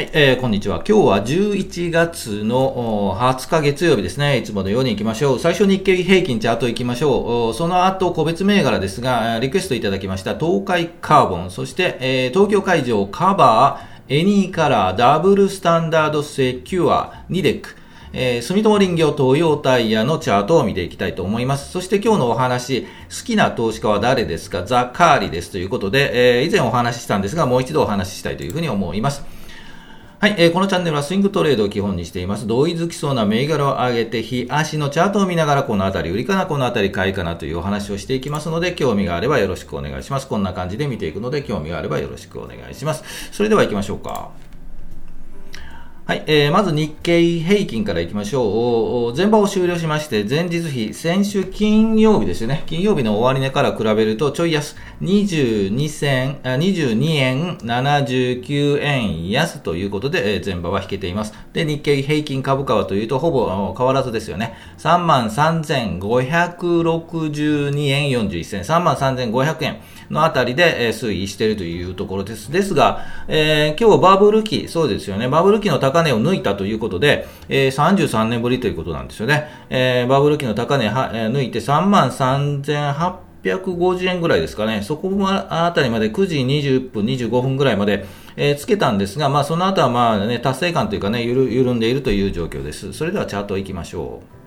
はい、えー、こんにちは。今日は11月の20日月曜日ですね。いつものように行きましょう。最初日経平均チャート行きましょう。その後、個別銘柄ですが、リクエストいただきました東海カーボン、そして、えー、東京海上カバー、エニーカラー、ダブルスタンダードセキュア、ニデック、えー、住友林業東洋タイヤのチャートを見ていきたいと思います。そして今日のお話、好きな投資家は誰ですか？ザ・カーリですということで、えー、以前お話ししたんですが、もう一度お話ししたいというふうに思います。はい、えー、このチャンネルはスイングトレードを基本にしています。同意づきそうな銘柄を上げて、日足のチャートを見ながら、このあたり売りかな、このあたり買いかなというお話をしていきますので、興味があればよろしくお願いします。こんな感じで見ていくので、興味があればよろしくお願いします。それでは行きましょうか。はい、えー、まず日経平均からいきましょう。前場を終了しまして、前日比、先週金曜日ですよね。金曜日の終値から比べると、ちょい安、22銭、22円79円安ということで、えー、前場は引けています。で、日経平均株価はというと、ほぼ変わらずですよね。33,562円41銭、33,500円。のあたりで、推移しているというところです。ですが、えー、今日バブル期、そうですよね、バブル期の高値を抜いたということで、えー、33年ぶりということなんですよね。えー、バブル期の高値は、えー、抜いて3万3800 850円ぐらいですかね、そこあたりまで9時20分、25分ぐらいまで、えー、つけたんですが、まあ、その後はまあ、ね、達成感というかね、緩んでいるという状況です。それではチャートいきましょう。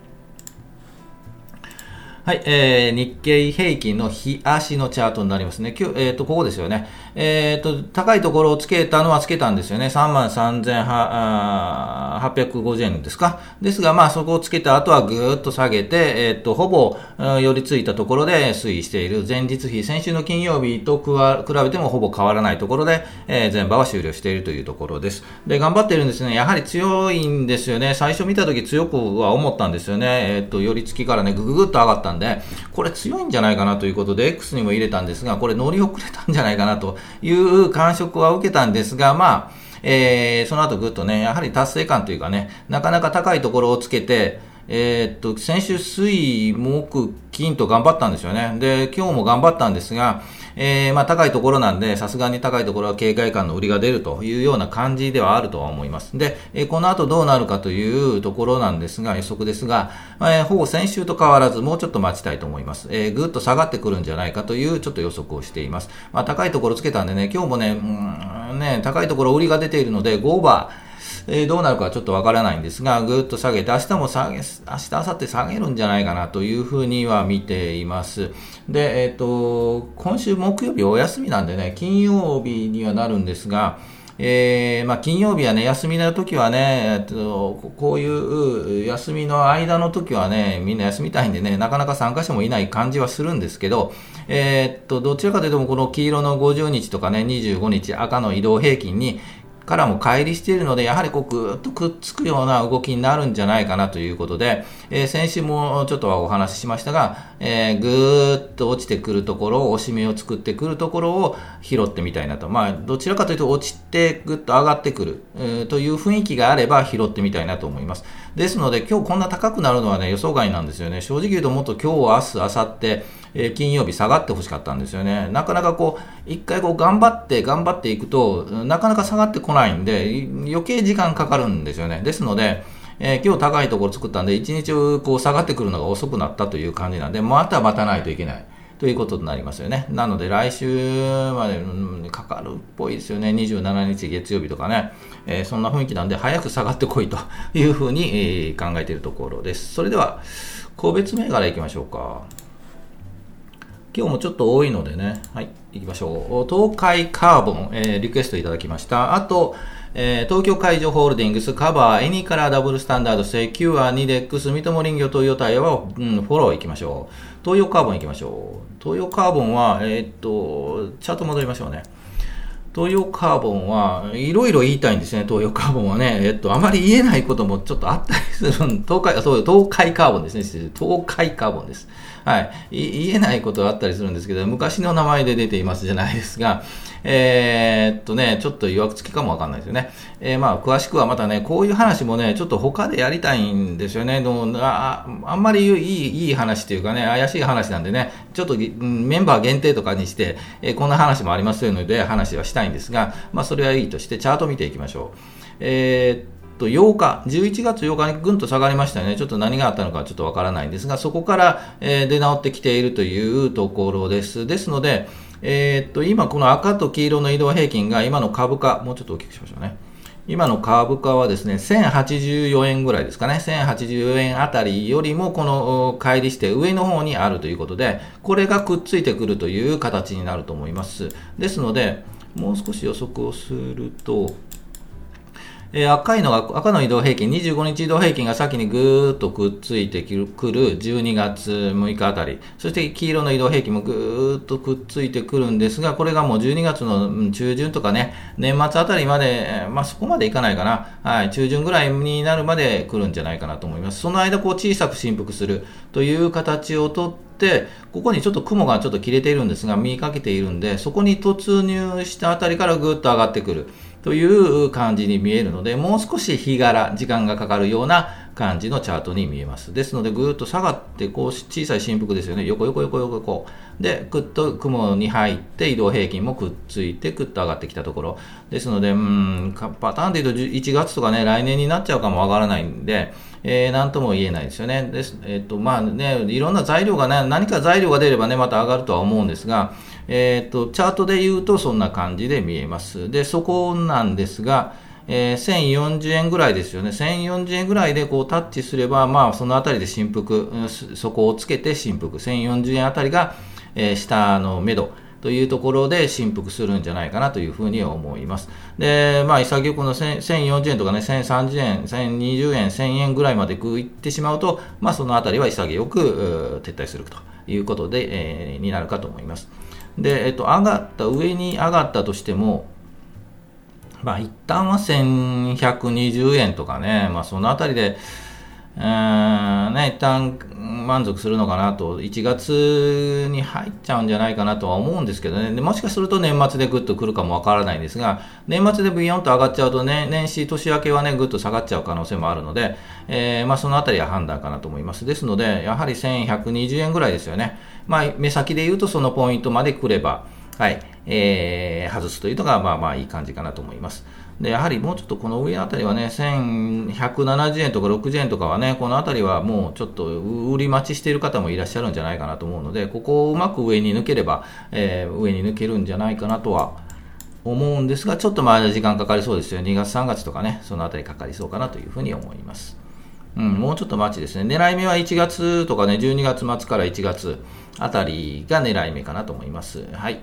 はい、えー、日経平均の日足のチャートになりますね。今日、えっ、ー、と、ここですよね。えっ、ー、と、高いところをつけたのはつけたんですよね。33,850円ですか。ですが、まあ、そこをつけた後はぐーっと下げて、えっ、と、ほぼ、寄り付いたところで推移している前日比、先週の金曜日と比べてもほぼ変わらないところで、えー、前場は終了しているというところです。で、頑張っているんですね。やはり強いんですよね。最初見たとき強くは思ったんですよね。えっ、と、寄り付きからね、ぐぐぐっと上がったんで、これ強いんじゃないかなということで、X にも入れたんですが、これ乗り遅れたんじゃないかなという感触は受けたんですが、まあ、えー、その後ぐっとね、やはり達成感というかね、なかなか高いところをつけて、えー、っと、先週水、木、金と頑張ったんですよね。で、今日も頑張ったんですが、えー、まあ高いところなんで、さすがに高いところは警戒感の売りが出るというような感じではあるとは思います。で、え、この後どうなるかというところなんですが、予測ですが、えー、ほぼ先週と変わらずもうちょっと待ちたいと思います。えー、ぐっと下がってくるんじゃないかというちょっと予測をしています。まあ高いところつけたんでね、今日もね、うん、ね、高いところ売りが出ているので、5オーバー、えー、どうなるかはちょっとわからないんですが、ぐっと下げて、明日も下げ、明日、明後日下げるんじゃないかなというふうには見ています。で、えっ、ー、と、今週木曜日お休みなんでね、金曜日にはなるんですが、えー、まあ、金曜日はね、休みの時はね、えっと、こういう休みの間の時はね、みんな休みたいんでね、なかなか参加者もいない感じはするんですけど、えー、っと、どちらかというと、この黄色の50日とかね、25日赤の移動平均にからも乖離しているので、やはりこうぐっとくっつくような動きになるんじゃないかなということで、えー、先週もちょっとはお話ししましたが、えー、ぐーっと落ちてくるところを、押し目を作ってくるところを拾ってみたいなと。まあ、どちらかというと落ちてぐっと上がってくる、えー、という雰囲気があれば拾ってみたいなと思います。ですので、今日こんな高くなるのはね、予想外なんですよね。正直言うともっと今日、明日、明後日、えー、金曜日下がってほしかったんですよね。なかなかこう、一回こう頑張って頑張っていくと、なかなか下がってこないんで、余計時間かかるんですよね。ですので、えー、今日高いところ作ったんで、一日こう下がってくるのが遅くなったという感じなんで、また待たないといけない。ということになりますよね。なので来週までかかるっぽいですよね。27日月曜日とかね。えー、そんな雰囲気なんで、早く下がってこいというふうに、え、考えているところです。それでは、個別銘柄いきましょうか。今日もちょっと多いのでね、はい、行きましょう。東海カーボン、えー、リクエストいただきました。あと、えー、東京海上ホールディングス、カバー、エニカラーダブルスタンダード、セキュア、ニデックス、住友林業、トヨタイヤは、うん、フォロー行きましょう。東洋カーボン行きましょう。東洋カーボンは、えー、っと、チャート戻りましょうね。東洋カーボンはいろいろ言いたいんですね、東洋カーボンはね。えっと、あまり言えないこともちょっとあったりする東海、そう、東海カーボンですね。東海カーボンです。はい。言えないことはあったりするんですけど、昔の名前で出ていますじゃないですが、えー、っとね、ちょっと曰くつきかもわかんないですよね。えー、まあ、詳しくはまたね、こういう話もね、ちょっと他でやりたいんですよね。どうああんまりいいいい話というかね、怪しい話なんでね、ちょっとメンバー限定とかにして、えー、こんな話もありますので話はしたいんですが、まあ、それはいいとして、チャート見ていきましょう。えーと8日、11月8日にぐんと下がりましたよね。ちょっと何があったのかちょっとわからないんですが、そこから、え出直ってきているというところです。ですので、えー、っと、今この赤と黄色の移動平均が今の株価、もうちょっと大きくしましょうね。今の株価はですね、1084円ぐらいですかね。1084円あたりよりもこの乖離して上の方にあるということで、これがくっついてくるという形になると思います。ですので、もう少し予測をすると、えー、赤いのが、赤の移動平均、25日移動平均が先にぐーっとくっついてくる12月6日あたり、そして黄色の移動平均もぐーっとくっついてくるんですが、これがもう12月の中旬とかね、年末あたりまで、まあそこまでいかないかな、はい、中旬ぐらいになるまで来るんじゃないかなと思います。その間、こう小さく振幅するという形をとって、ここにちょっと雲がちょっと切れているんですが、見かけているんで、そこに突入したあたりからぐーっと上がってくる。という感じに見えるので、もう少し日柄、時間がかかるような感じのチャートに見えます。ですので、ぐーっと下がって、こう、小さい振幅ですよね。横横横横横。で、ぐっと雲に入って、移動平均もくっついて、ぐっと上がってきたところ。ですので、うん、パターンで言うと1月とかね、来年になっちゃうかもわからないんで、えー、なんとも言えないですよね。です。えっ、と、まあね、いろんな材料がね、何か材料が出ればね、また上がるとは思うんですが、えっ、と、チャートで言うとそんな感じで見えます。で、そこなんですが、えー、1040円ぐらいですよね。1040円ぐらいでこうタッチすれば、まあ、そのあたりで振幅、そこをつけて振幅。1040円あたりが、えー、下の目処。というところで振幅するんじゃないかなというふうに思います。で、まあ、潔くの1040円とかね、1030円、1020円、1000円ぐらいまでいってしまうと、まあ、そのあたりは潔く撤退するということで、えー、になるかと思います。で、えっと、上がった、上に上がったとしても、まあ、一旦は1120円とかね、まあ、そのあたりで、えー、ね、一旦満足するのかなと、1月に入っちゃうんじゃないかなとは思うんですけどね、でもしかすると年末でぐっと来るかもわからないんですが、年末でビヨンと上がっちゃうとね、年始、年明けはね、ぐっと下がっちゃう可能性もあるので、えー、まあ、そのあたりは判断かなと思います。ですので、やはり1120円ぐらいですよね。まあ、目先で言うとそのポイントまで来れば、はい、えー、外すというのが、まあまあいい感じかなと思います。で、やはりもうちょっとこの上あたりはね、1170円とか60円とかはね、このあたりはもうちょっと売り待ちしている方もいらっしゃるんじゃないかなと思うので、ここをうまく上に抜ければ、えー、上に抜けるんじゃないかなとは思うんですが、ちょっとまだ時間かかりそうですよ。2月3月とかね、そのあたりかかりそうかなというふうに思います。うん、もうちょっと待ちですね。狙い目は1月とかね、12月末から1月あたりが狙い目かなと思います。はい。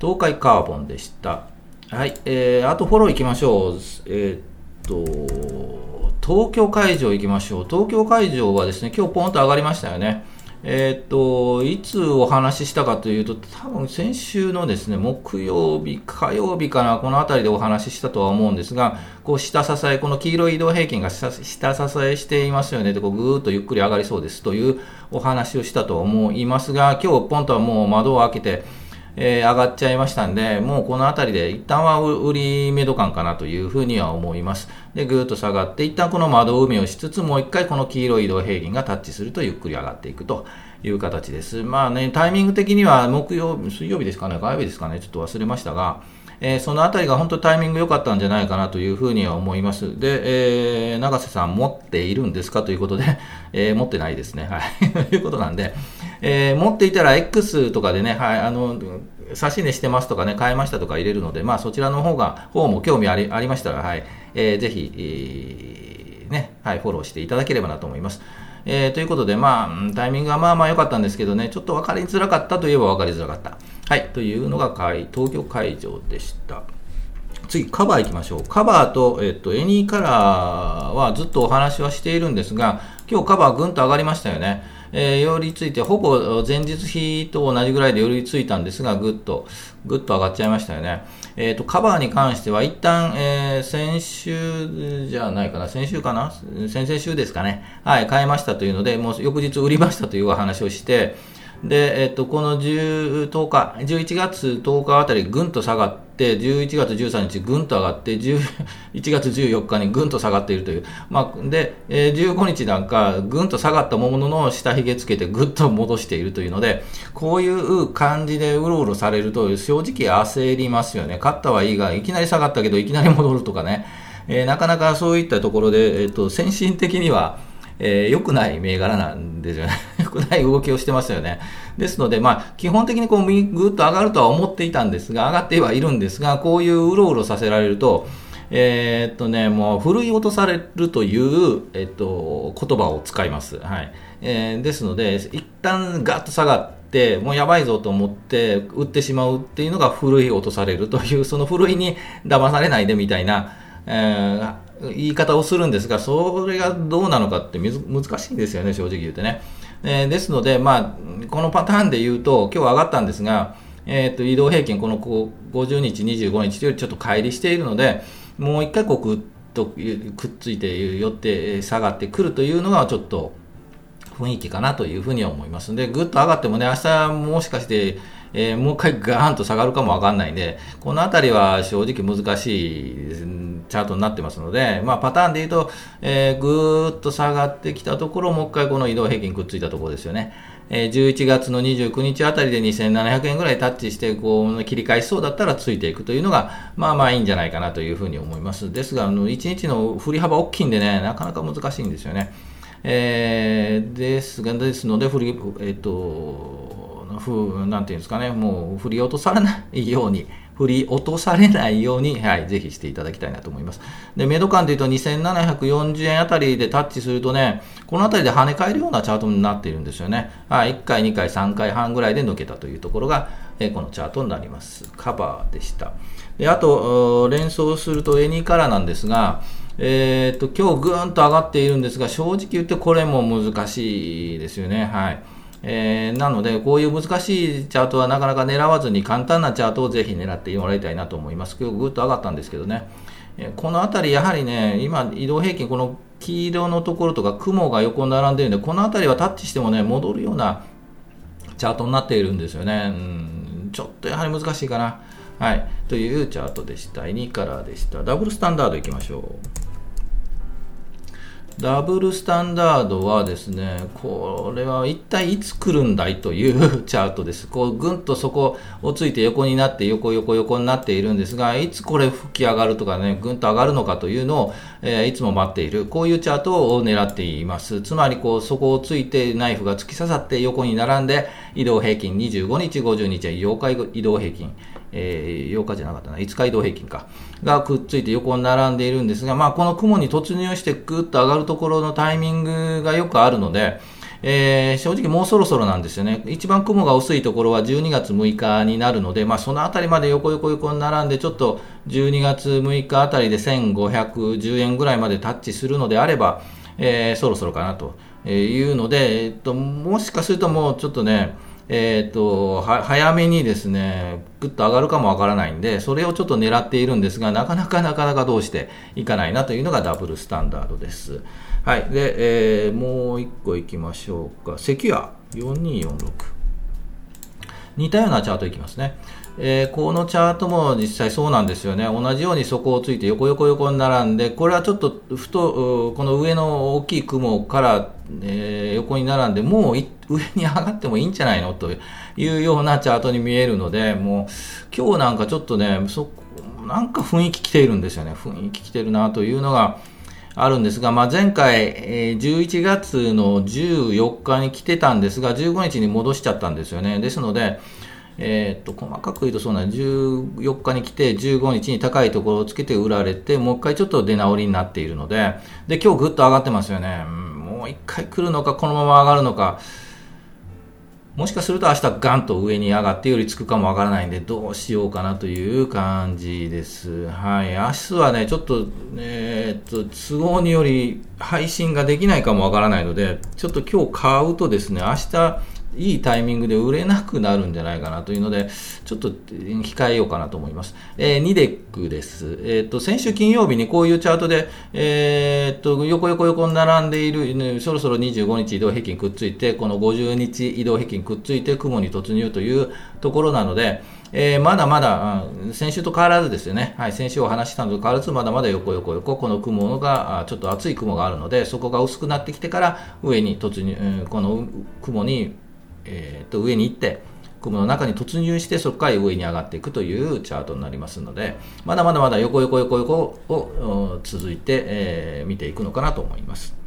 東海カーボンでした。はい、えー、あとフォロー行きましょう。えー、っと、東京会場行きましょう。東京会場はですね、今日ポンと上がりましたよね。え、っと、いつお話ししたかというと、多分先週のですね、木曜日、火曜日かな、この辺りでお話ししたとは思うんですが、こう下支え、この黄色い移動平均が下支えしていますよね。で、こうぐーっとゆっくり上がりそうですというお話をしたと思いますが、今日ポンとはもう窓を開けて、えー、上がっちゃいましたんで、もうこの辺りで一旦は売り目処感かなというふうには思います。で、ぐーっと下がって、一旦この窓埋めをしつつ、もう一回この黄色い移動平均がタッチするとゆっくり上がっていくという形です。まあね、タイミング的には木曜、水曜日ですかね、火曜日ですかね、ちょっと忘れましたが、えー、そのあたりが本当タイミング良かったんじゃないかなというふうには思います。で、えー、永瀬さん持っているんですかということで、えー、持ってないですね。はい。ということなんで、えー、持っていたら X とかでね、はい、あの、差し値してますとかね、買いましたとか入れるので、まあそちらの方が、方も興味ありありましたら、はい、えー、ぜひ、えー、ね、はい、フォローしていただければなと思います。えー、ということで、まあ、タイミングはまあまあ良かったんですけどね、ちょっと分かりづらかったといえば分かりづらかった。はい、というのが東京会場でした。次、カバー行きましょう。カバーと、えっと、エニーカラーはずっとお話はしているんですが、今日カバーぐんと上がりましたよね。えー、寄りついて、ほぼ前日比と同じぐらいで寄りついたんですが、ぐっと、ぐっと上がっちゃいましたよね。えっ、ー、と、カバーに関しては、一旦、えー、先週じゃないかな、先週かな？先々週ですかね。はい、買いましたというので、もう翌日売りましたというお話をして、で、えっと、この10 10日、11月10日あたりぐんと下がって、11月13日ぐんと上がって、11 月14日にぐんと下がっているという。まあ、で、え、15日なんかぐんと下がったものの下髭つけてぐっと戻しているというので、こういう感じでうろうろされると正直焦りますよね。勝ったはいいが、いきなり下がったけどいきなり戻るとかね。えー、なかなかそういったところで、えっと、先進的には、えー、良くない銘柄なんですよね。良くない動きをしてますよね。ですので、まあ、基本的にこう、ぐっと上がるとは思っていたんですが、上がってはいるんですが、こういううろうろさせられると、えー、っとね、もう、ふるい落とされるという、えっと、言葉を使います。はい。えー、ですので、一旦ガッと下がって、もうやばいぞと思って売ってしまうっていうのがふるい落とされるという、そのふるいに騙されないでみたいな、えー、言い方をするんですが、それがどうなのかって難しいんですよね、正直言うてね。えー、ですので、まあ、このパターンで言うと、今日上がったんですが、えーと、移動平均、この50日、25日というよりちょっと乖離しているので、もう一回こうくっとくっついて寄って下がってくるというのがちょっと雰囲気かなというふうに思います。で、ぐっと上がってもね、明日もしかしてえー、もう一回ガーンと下がるかもわかんないんで、このあたりは正直難しいですね。チャートになってますので、まあ、パターンで言うと、えー、ぐーっと下がってきたところ、もう一回この移動平均くっついたところですよね。えー、11月の29日あたりで2700円ぐらいタッチして、こう、切り返しそうだったらついていくというのが、まあまあいいんじゃないかなというふうに思います。ですが、あの、1日の振り幅大きいんでね、なかなか難しいんですよね。えー、ですが、ですので、振り、えっ、ー、と、ふなんていうんですかね、もう振り落とされないように、振り落とされないように、はい、ぜひしていただきたいなと思います。で、メド感で言うと2740円あたりでタッチするとね、このあたりで跳ね返るようなチャートになっているんですよね。はい、1回、2回、3回半ぐらいで抜けたというところが、えこのチャートになります。カバーでした。で、あと、連想するとエニーカラーなんですが、えー、っと、今日ぐーんと上がっているんですが、正直言ってこれも難しいですよね。はい。えー、なので、こういう難しいチャートはなかなか狙わずに簡単なチャートをぜひ狙ってもらいたいなと思います。今日ぐっと上がったんですけどね。えこの辺り、やはりね、今、移動平均、この黄色のところとか雲が横に並んでいるので、この辺りはタッチしてもね、戻るようなチャートになっているんですよね。うんちょっとやはり難しいかな。はい。というチャートでした。2カラーでした。ダブルスタンダードいきましょう。ダブルスタンダードはですね、これは一体いつ来るんだいという チャートです。こう、ぐんとそこをついて横になって、横横横になっているんですが、いつこれ吹き上がるとかね、ぐんと上がるのかというのを、えー、いつも待っている。こういうチャートを狙っています。つまり、こう、そこをついてナイフが突き刺さって横に並んで、移動平均25日、50日、8日移動平均。えー、8日じゃなかったな、5日移動平均か、がくっついて横に並んでいるんですが、まあ、この雲に突入してぐっと上がるところのタイミングがよくあるので、えー、正直もうそろそろなんですよね。一番雲が薄いところは12月6日になるので、まあ、そのあたりまで横横横に並んで、ちょっと12月6日あたりで1510円ぐらいまでタッチするのであれば、えー、そろそろかなというので、えっと、もしかするともうちょっとね、えっ、ー、と、早めにですね、ぐっと上がるかもわからないんで、それをちょっと狙っているんですが、なかなかなかなかどうしていかないなというのがダブルスタンダードです。はい。で、えー、もう一個いきましょうか。セキュア4246。似たようなチャートいきますね。えー、このチャートも実際そうなんですよね。同じように底をついて横横横に並んで、これはちょっとふと、この上の大きい雲から、えー、横に並んで、もう上に上がってもいいんじゃないの？というようなチャートに見えるので、もう今日なんかちょっとね、そなんか雰囲気来ているんですよね。雰囲気来てるなというのが、あるんですが、まあ、前回、えー、11月の14日に来てたんですが、15日に戻しちゃったんですよね。ですので、え、っと、細かく言うとそうなん14日に来て、15日に高いところをつけて売られて、もう一回ちょっと出直りになっているので、で、今日ぐっと上がってますよね。もう一回来るのか、このまま上がるのか、もしかすると明日ガンと上に上がってよりつくかもわからないんで、どうしようかなという感じです。はい。明日はね、ちょっと、えー、っと、都合により配信ができないかもわからないので、ちょっと今日買うとですね、明日、いいタイミングで売れなくなるんじゃないかなというので、ちょっと控えようかなと思います。えー、ニデックです。えっ、ー、と、先週金曜日にこういうチャートで、えっ、と、横横横に並んでいる、そろそろ25日移動平均くっついて、この50日移動平均くっついて雲に突入というところなので、えー、まだまだ、先週と変わらずですよね。はい、先週お話したのと変わらず、まだまだ横横横、この雲が、ちょっと厚い雲があるので、そこが薄くなってきてから上に突入、この雲にえー、と上に行って雲の中に突入してそこから上に上がっていくというチャートになりますのでまだまだまだ横横横横を続いて、えー、見ていくのかなと思います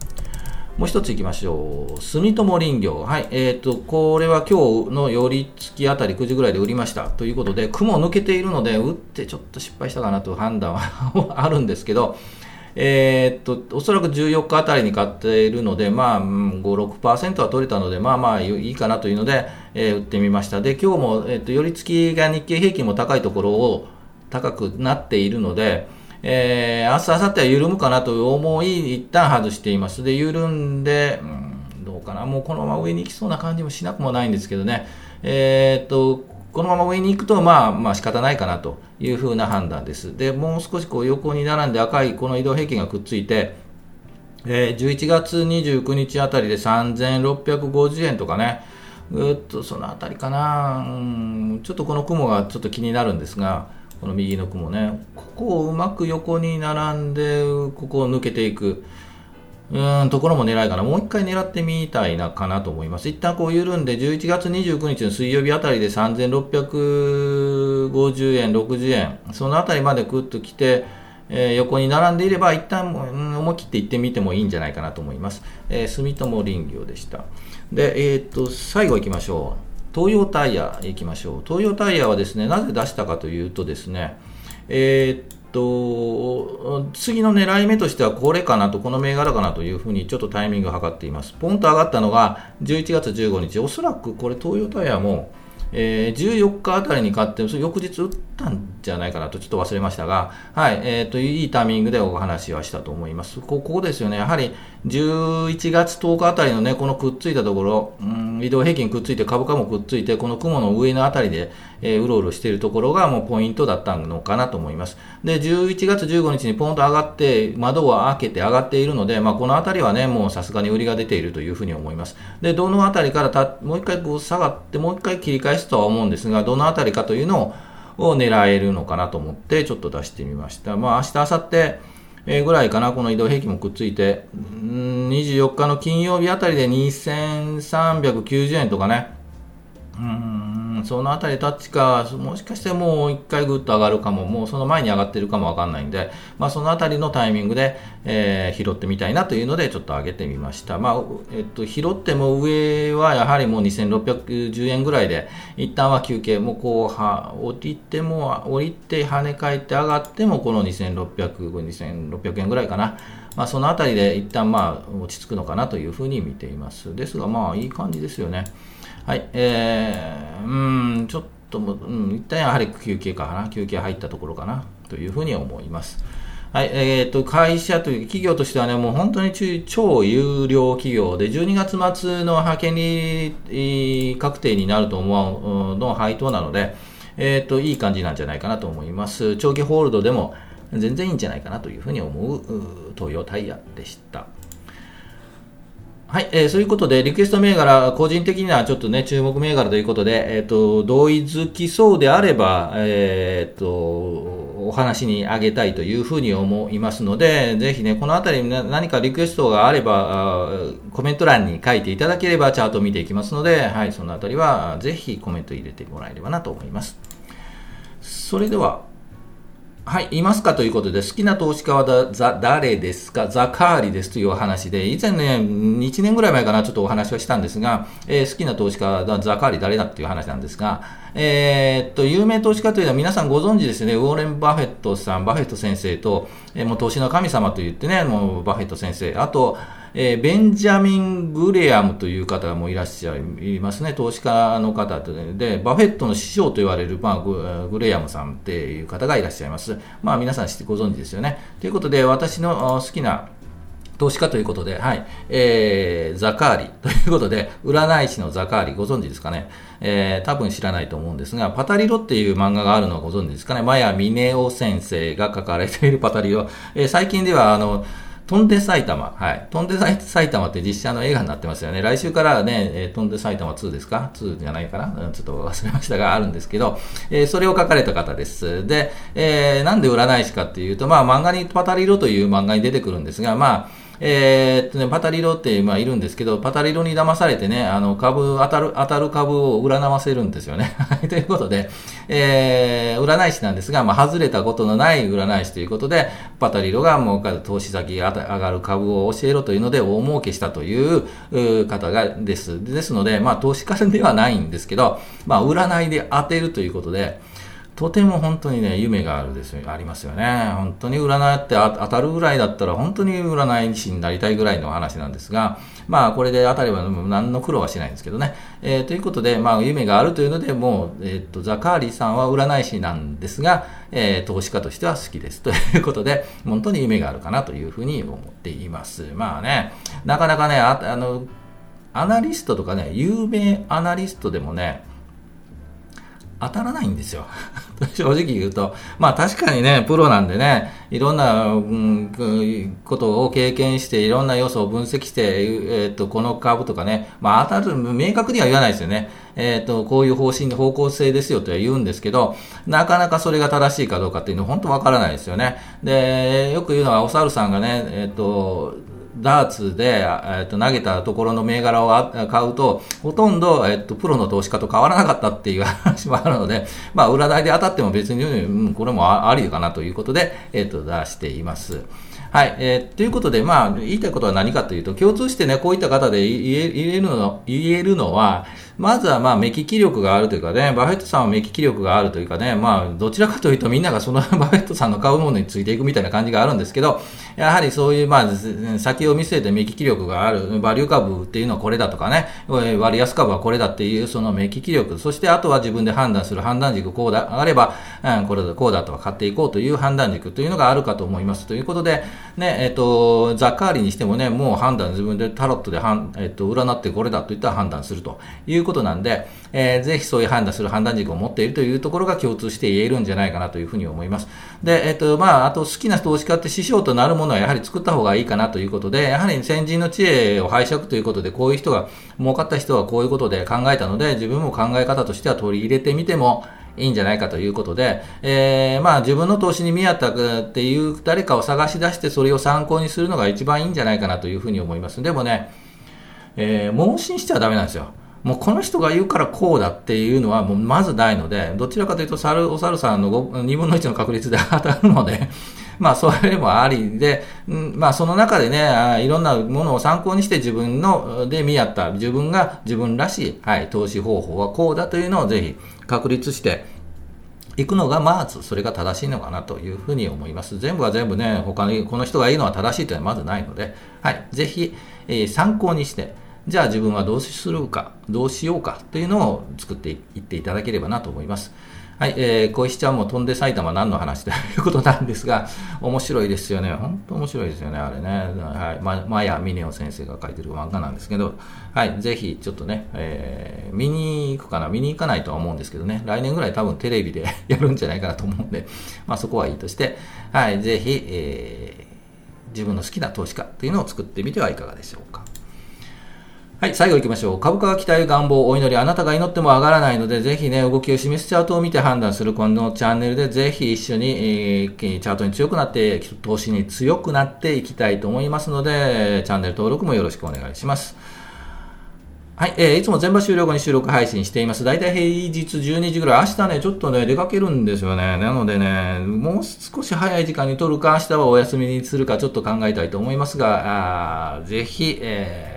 もう一ついきましょう。住友林業。はい。えっ、ー、と、これは今日の寄り付きあたり9時ぐらいで売りました。ということで、雲抜けているので、打ってちょっと失敗したかなという判断は あるんですけど、えー、っと、おそらく14日あたりに買っているので、まあ、5、6%は取れたので、まあまあいいかなというので、えー、売ってみました。で、今日も、えー、っと、寄り付きが日経平均も高いところを高くなっているので、えー、明日、明後日は緩むかなと思い、一旦外しています。で、緩んで、うん、どうかな、もうこのまま上に行きそうな感じもしなくもないんですけどね、えー、っと、このまま上に行くと、まあ、まあ仕方ないかなというふうな判断です。で、もう少しこう横に並んで赤いこの移動平均がくっついて、えー、11月29日あたりで3650円とかね、ぐっとそのあたりかな、ちょっとこの雲がちょっと気になるんですが、この右の雲ね、ここをうまく横に並んで、ここを抜けていく。うん、ところも狙いかな。もう一回狙ってみたいなかなと思います。一旦こう緩んで、11月29日の水曜日あたりで3650円、60円、そのあたりまでくっと来て、えー、横に並んでいれば、一旦、うん、思い切って行ってみてもいいんじゃないかなと思います。えー、住友林業でした。で、えー、っと、最後行きましょう。東洋タイヤ行きましょう。東洋タイヤはですね、なぜ出したかというとですね、えー、と、次の狙い目としてはこれかなと、この銘柄かなというふうにちょっとタイミングを測っています。ポンと上がったのが11月15日、おそらくこれ東洋タイヤも、えー、14日あたりに買って、そ翌日打ったんじゃないかなとちょっと忘れましたが、はい、え、ー、と、いいタイミングでお話はしたと思います。ここですよね。やはり11月10日あたりのね、このくっついたところ、うん、移動平均くっついて株価もくっついて、この雲の上のあたりで、えー、うろうろしているところがもうポイントだったのかなと思います。で、11月15日にポンと上がって、窓を開けて上がっているので、まあ、このあたりはね、もうさすがに売りが出ているというふうに思います。で、どのあたりからた、もう一回こう下がって、もう一回切り返すとは思うんですが、どのあたりかというのを、を狙えるのかなと思ってちょっと出してみました。まあ明日、明後日、え、ぐらいかな、この移動平均もくっついて、24日の金曜日あたりで2390円とかね、うん。そのあたりタッチか、もしかしてもう一回ぐっと上がるかも、もうその前に上がってるかもわかんないんで、まあ、そのあたりのタイミングで、えー、拾ってみたいなというので、ちょっと上げてみました。まあ、えっと、拾っても上はやはりもう2610円ぐらいで、一旦は休憩、もうこう、は、降りても、降りて跳ね返って上がっても、この2600、2600円ぐらいかな。まあ、そのあたりで一旦まあ落ち着くのかなというふうに見ています。ですが、まあいい感じですよね。はい、えー、うん、ちょっとも、うん、一旦やはり休憩かな、休憩入ったところかな、というふうに思います。はい、えっ、ー、と、会社という企業としてはね、もう本当に超有料企業で、12月末の派遣に確定になると思うの配当なので、えっ、ー、と、いい感じなんじゃないかなと思います。長期ホールドでも全然いいんじゃないかなというふうに思う東洋タイヤでした。はい、えー、そういうことで、リクエスト銘柄、個人的にはちょっとね、注目銘柄ということで、えっ、ー、と、同意づきそうであれば、えっ、ー、と、お話にあげたいというふうに思いますので、ぜひね、このあたりに何かリクエストがあればあ、コメント欄に書いていただければチャートを見ていきますので、はい、そのあたりはぜひコメント入れてもらえればなと思います。それでは、はい、いますかということで、好きな投資家はだ誰ですか？ザ・カーリですというお話で、以前ね、1年ぐらい前かな、ちょっとお話をしたんですが、えー、好きな投資家はザ・カーリ誰だっていう話なんですが、えー、っと、有名投資家というのは皆さんご存知ですね、ウォーレン・バフェットさん、バフェット先生と、えー、もう投資の神様と言ってね、もうバフェット先生、あと、えー、ベンジャミン・グレアムという方もいらっしゃいますね、投資家の方で、バフェットの師匠と言われる、まあ、グレアムさんっていう方がいらっしゃいます。まあ、皆さんご存知ですよね。ということで、私の好きな投資家ということで、はい、えー、ザカーリ ということで、占い師のザカーリ、ご存知ですかね？えー、多分知らないと思うんですが、パタリロっていう漫画があるのはご存知ですかね？マヤ・ミネオ先生が書かれているパタリロ。えー、最近では、あの、飛んで埼玉。はい。飛んで埼玉って実写の映画になってますよね。来週からね、えー、飛んで埼玉2ですか ?2 じゃないかなうんちょっと忘れましたが、あるんですけど、えー、それを書かれた方です。で、えー、なんで占い師かっていうと、まあ漫画にパタリロという漫画に出てくるんですが、まあ、えー、っとね、パタリロって、まあ、いるんですけど、パタリロに騙されてね、あの、株、当たる、当たる株を占わせるんですよね。ということで、えー、占い師なんですが、まあ、外れたことのない占い師ということで、パタリロがもう投資先が上がる株を教えろというので、大儲けしたという方がです。ですので、まあ、投資家ではないんですけど、まあ、占いで当てるということで、とても本当にね、夢があるですよ、ありますよね。本当に占いって当たるぐらいだったら、本当に占い師になりたいぐらいの話なんですが、まあ、これで当たれば何の苦労はしないんですけどね。えー、ということで、まあ、夢があるというので、もう、えっ、と、ザカーリーさんは占い師なんですが、えー、投資家としては好きです。ということで、本当に夢があるかなというふうに思っています。まあね、なかなかね、あの、アナリストとかね、有名アナリストでもね、当たらないんですよ。正直言うと。まあ確かにね、プロなんでね、いろんな、うん、ことを経験して、いろんな要素を分析して、えっ、と、この株とかね、まあ当たる、明確には言わないですよね。えっ、と、こういう方針、方向性ですよとは言うんですけど、なかなかそれが正しいかどうかっていうのは本当わからないですよね。で、よく言うのは、お猿さんがね、えっ、と、ダーツで、えー、と投げたところの銘柄を買うと、ほとんど、えっ、とプロの投資家と変わらなかったっていう話もあるので、まあ、裏台で当たっても別に、うん、これもありかなということで、えっ、と出しています。はい。えー、ということで、まあ、言いたいことは何かというと、共通してね、こういった方で言えるの、言えるのは、まずはまあ目利き力があるというかね、バフェットさんは目利き力があるというかね、まあどちらかというとみんながその バフェットさんの買うものについていくみたいな感じがあるんですけど、やはりそういうまあ先を見据えて目利き力がある、バリュー株っていうのはこれだとかね、割安株はこれだっていうその目利き力、そしてあとは自分で判断する判断軸こうだ、あれば、うん、これだ、こうだとは買っていこうという判断軸というのがあるかと思います。ということで、ね、えっ、と、ザッカーリにしてもね、もう判断自分でタロットで、えっ、と、占ってこれだといったら判断するといういうことなんで、えー、ぜひそういう判断する判断軸を持っているというところが共通して言えるんじゃないかなというふうに思います。で、えっ、と、まあ、あと好きな投資家って師匠となるものはやはり作った方がいいかなということで、やはり先人の知恵を拝借ということで、こういう人が、儲かった人はこういうことで考えたので、自分も考え方としては取り入れてみても、いいんじゃないかということで、えー、まあ自分の投資に見合ったっていう誰かを探し出してそれを参考にするのが一番いいんじゃないかなというふうに思います。でもね、えー、盲信してはダメなんですよ。もうこの人が言うからこうだっていうのはもうまずないので、どちらかというと猿、お猿さんの2分の1の確率で当たるので、まあそれもありで、まあその中でね、いろんなものを参考にして自分ので見合った、自分が自分らしい、はい、投資方法はこうだというのをぜひ確立して、行くのがまずそれが正しいのかなというふうに思います。全部は全部ね、他にこの人がいいのは正しいというのはまずないので、はい、ぜひ、えー、参考にして、じゃあ自分はどうするか、どうしようかというのを作っていっていただければなと思います。はい、えー、小石ちゃんも飛んで埼玉何の話ということなんですが、面白いですよね。本当面白いですよね、あれね。はい、ま、マヤ・ミネオ先生が書いてる漫画なんですけど、はい、ぜひちょっとね、えー、見に行くかな、見に行かないとは思うんですけどね、来年ぐらい多分テレビで やるんじゃないかなと思うんで、まあそこはいいとして、はい、ぜひ、えー、自分の好きな投資家というのを作ってみてはいかがでしょうか。はい、最後行きましょう。株価が期待、願望、お祈り、あなたが祈っても上がらないので、ぜひね、動きを示すチャートを見て判断するこのチャンネルで、ぜひ一緒に、えー、チャートに強くなって、投資に強くなっていきたいと思いますので、チャンネル登録もよろしくお願いします。はい、えー、いつも全場終了後に収録配信しています。だいたい平日12時ぐらい、明日ね、ちょっとね、出かけるんですよね。なのでね、もう少し早い時間に撮るか、明日はお休みにするか、ちょっと考えたいと思いますが、あぜひ、えー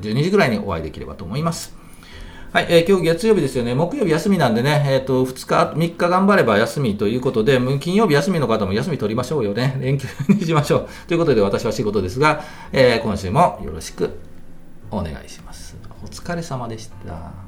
12時ぐらいにお会いできればと思います。はい、えー、今日月曜日ですよね。木曜日休みなんでね、えっ、ー、と、2日、3日頑張れば休みということで、金曜日休みの方も休み取りましょうよね。連休にしましょう。ということで私は仕事ですが、えー、今週もよろしくお願いします。お疲れ様でした。